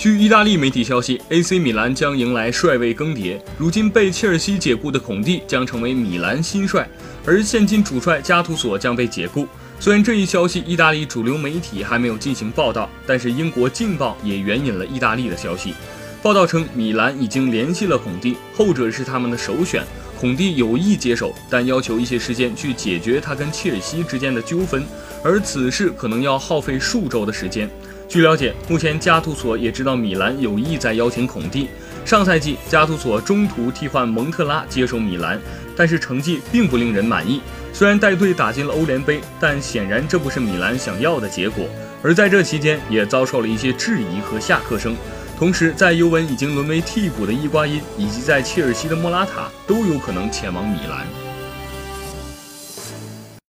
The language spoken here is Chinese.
据意大利媒体消息，AC 米兰将迎来帅位更迭，如今被切尔西解雇的孔蒂将成为米兰新帅，而现今主帅加图索将被解雇。虽然这一消息意大利主流媒体还没有进行报道，但是英国《镜报》也援引了意大利的消息，报道称米兰已经联系了孔蒂，后者是他们的首选。孔蒂有意接手，但要求一些时间去解决他跟切尔西之间的纠纷，而此事可能要耗费数周的时间。据了解，目前加图索也知道米兰有意在邀请孔蒂。上赛季，加图索中途替换蒙特拉接手米兰，但是成绩并不令人满意。虽然带队打进了欧联杯，但显然这不是米兰想要的结果。而在这期间，也遭受了一些质疑和下课声。同时，在尤文已经沦为替补的伊瓜因，以及在切尔西的莫拉塔，都有可能前往米兰。